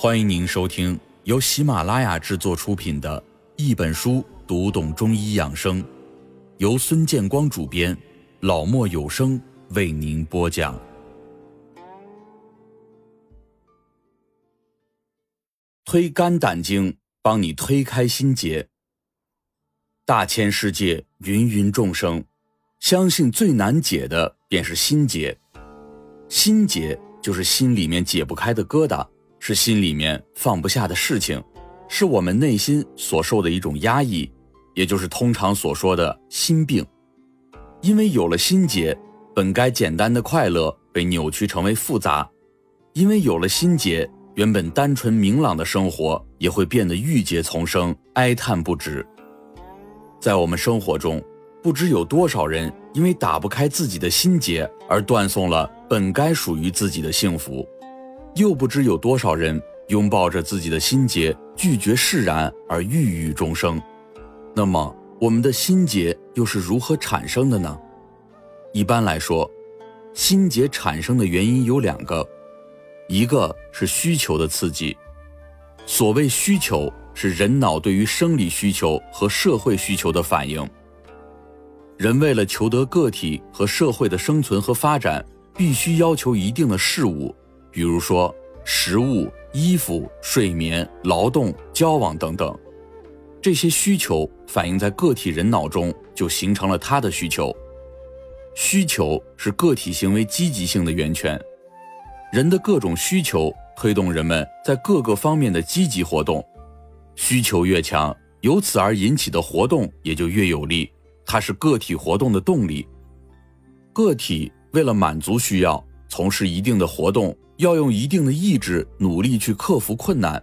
欢迎您收听由喜马拉雅制作出品的《一本书读懂中医养生》，由孙建光主编，老莫有声为您播讲。推肝胆经，帮你推开心结。大千世界，芸芸众生，相信最难解的便是心结。心结就是心里面解不开的疙瘩。是心里面放不下的事情，是我们内心所受的一种压抑，也就是通常所说的心病。因为有了心结，本该简单的快乐被扭曲成为复杂；因为有了心结，原本单纯明朗的生活也会变得郁结丛生，哀叹不止。在我们生活中，不知有多少人因为打不开自己的心结而断送了本该属于自己的幸福。又不知有多少人拥抱着自己的心结，拒绝释然而郁郁终生。那么，我们的心结又是如何产生的呢？一般来说，心结产生的原因有两个，一个是需求的刺激。所谓需求，是人脑对于生理需求和社会需求的反应。人为了求得个体和社会的生存和发展，必须要求一定的事物。比如说，食物、衣服、睡眠、劳动、交往等等，这些需求反映在个体人脑中，就形成了他的需求。需求是个体行为积极性的源泉，人的各种需求推动人们在各个方面的积极活动。需求越强，由此而引起的活动也就越有力，它是个体活动的动力。个体为了满足需要，从事一定的活动。要用一定的意志努力去克服困难，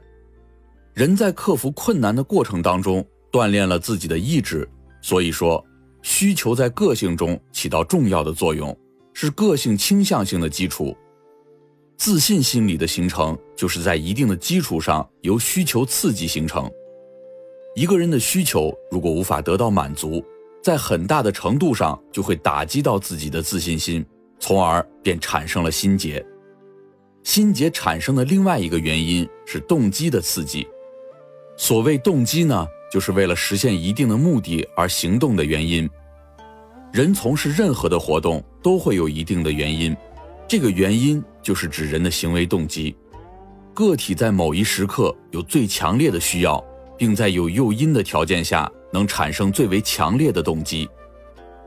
人在克服困难的过程当中锻炼了自己的意志，所以说需求在个性中起到重要的作用，是个性倾向性的基础。自信心理的形成就是在一定的基础上由需求刺激形成。一个人的需求如果无法得到满足，在很大的程度上就会打击到自己的自信心，从而便产生了心结。心结产生的另外一个原因是动机的刺激。所谓动机呢，就是为了实现一定的目的而行动的原因。人从事任何的活动都会有一定的原因，这个原因就是指人的行为动机。个体在某一时刻有最强烈的需要，并在有诱因的条件下能产生最为强烈的动机。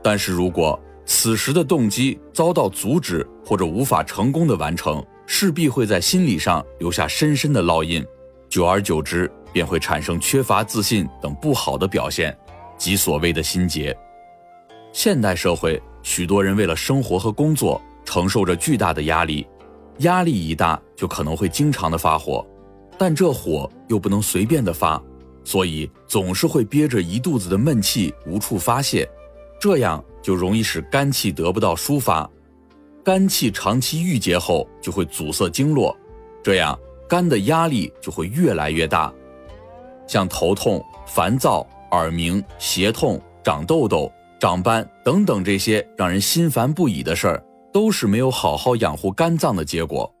但是如果此时的动机遭到阻止或者无法成功的完成，势必会在心理上留下深深的烙印，久而久之便会产生缺乏自信等不好的表现，即所谓的心结。现代社会，许多人为了生活和工作，承受着巨大的压力，压力一大就可能会经常的发火，但这火又不能随便的发，所以总是会憋着一肚子的闷气无处发泄，这样就容易使肝气得不到抒发。肝气长期郁结后，就会阻塞经络，这样肝的压力就会越来越大。像头痛、烦躁、耳鸣、胁痛、长痘痘、长斑等等这些让人心烦不已的事儿，都是没有好好养护肝脏的结果。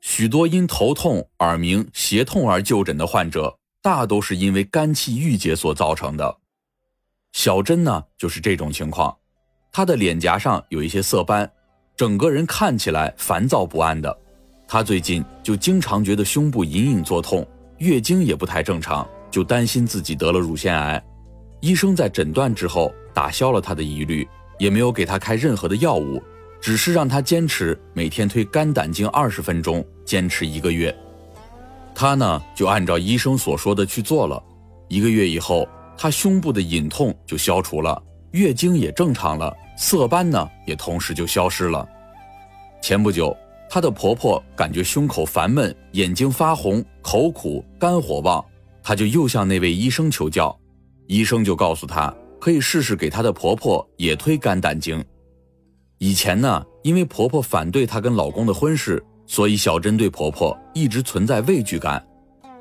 许多因头痛、耳鸣、胁痛而就诊的患者，大都是因为肝气郁结所造成的。小珍呢，就是这种情况，她的脸颊上有一些色斑。整个人看起来烦躁不安的，她最近就经常觉得胸部隐隐作痛，月经也不太正常，就担心自己得了乳腺癌。医生在诊断之后打消了她的疑虑，也没有给她开任何的药物，只是让她坚持每天推肝胆经二十分钟，坚持一个月。她呢就按照医生所说的去做了，一个月以后，她胸部的隐痛就消除了，月经也正常了。色斑呢，也同时就消失了。前不久，她的婆婆感觉胸口烦闷、眼睛发红、口苦、肝火旺，她就又向那位医生求教。医生就告诉她，可以试试给她的婆婆也推肝胆经。以前呢，因为婆婆反对她跟老公的婚事，所以小珍对婆婆一直存在畏惧感。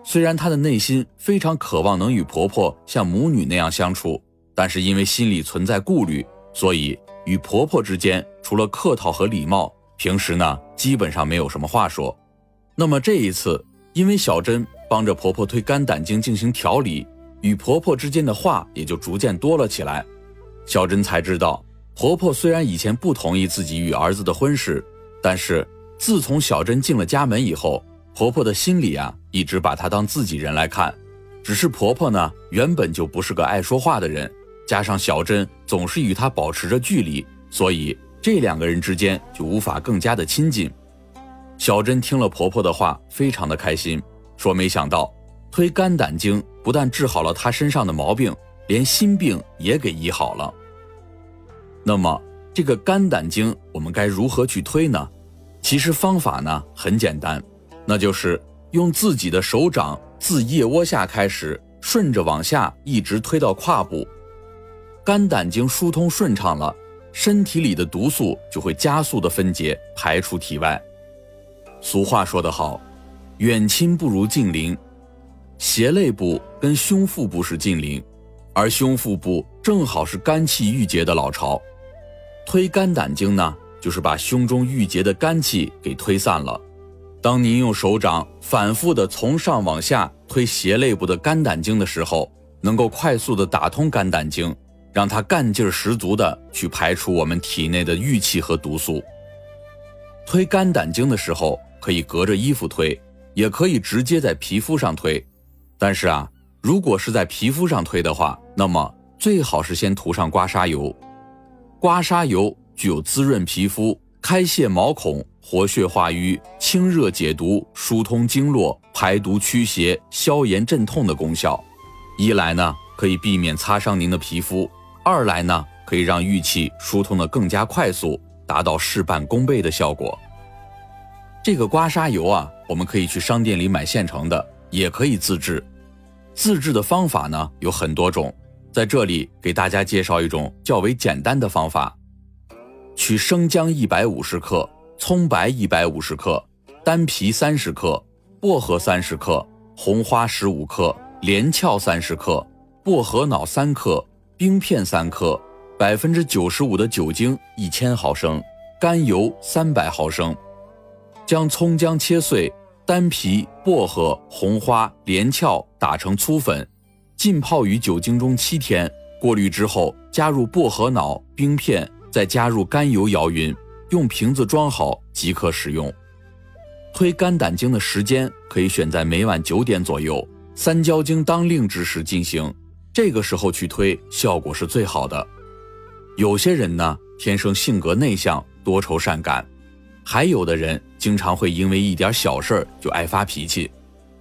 虽然她的内心非常渴望能与婆婆像母女那样相处，但是因为心里存在顾虑。所以，与婆婆之间除了客套和礼貌，平时呢基本上没有什么话说。那么这一次，因为小珍帮着婆婆推肝胆经进行调理，与婆婆之间的话也就逐渐多了起来。小珍才知道，婆婆虽然以前不同意自己与儿子的婚事，但是自从小珍进了家门以后，婆婆的心里啊一直把她当自己人来看。只是婆婆呢原本就不是个爱说话的人，加上小珍总是与她保持着距离，所以这两个人之间就无法更加的亲近。小珍听了婆婆的话，非常的开心，说没想到推肝胆经不但治好了她身上的毛病。连心病也给医好了。那么，这个肝胆经我们该如何去推呢？其实方法呢很简单，那就是用自己的手掌自腋窝下开始，顺着往下一直推到胯部。肝胆经疏通顺畅了，身体里的毒素就会加速的分解排出体外。俗话说得好，远亲不如近邻，胁肋部跟胸腹部是近邻。而胸腹部正好是肝气郁结的老巢，推肝胆经呢，就是把胸中郁结的肝气给推散了。当您用手掌反复的从上往下推胁肋部的肝胆经的时候，能够快速的打通肝胆经，让它干劲儿十足的去排出我们体内的郁气和毒素。推肝胆经的时候，可以隔着衣服推，也可以直接在皮肤上推，但是啊。如果是在皮肤上推的话，那么最好是先涂上刮痧油。刮痧油具有滋润皮肤、开泄毛孔、活血化瘀、清热解毒、疏通经络、排毒驱邪、消炎镇痛的功效。一来呢，可以避免擦伤您的皮肤；二来呢，可以让郁气疏通的更加快速，达到事半功倍的效果。这个刮痧油啊，我们可以去商店里买现成的，也可以自制。自制的方法呢有很多种，在这里给大家介绍一种较为简单的方法：取生姜一百五十克、葱白一百五十克、丹皮三十克、薄荷三十克、红花十五克、连翘三十克、薄荷脑三克、冰片三克、百分之九十五的酒精一千毫升、甘油三百毫升，将葱姜切碎。丹皮、薄荷、红花、连翘打成粗粉，浸泡于酒精中七天，过滤之后加入薄荷脑、冰片，再加入甘油摇匀，用瓶子装好即可使用。推肝胆经的时间可以选在每晚九点左右，三焦经当令之时进行，这个时候去推效果是最好的。有些人呢，天生性格内向，多愁善感。还有的人经常会因为一点小事就爱发脾气，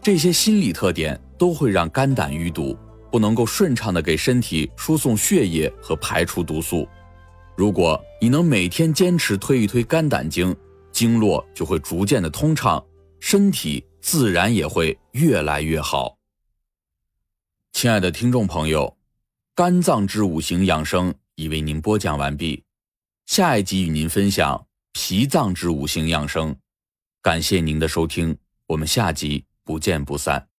这些心理特点都会让肝胆淤堵，不能够顺畅的给身体输送血液和排出毒素。如果你能每天坚持推一推肝胆经，经络就会逐渐的通畅，身体自然也会越来越好。亲爱的听众朋友，肝脏之五行养生已为您播讲完毕，下一集与您分享。脾脏之五行养生，感谢您的收听，我们下集不见不散。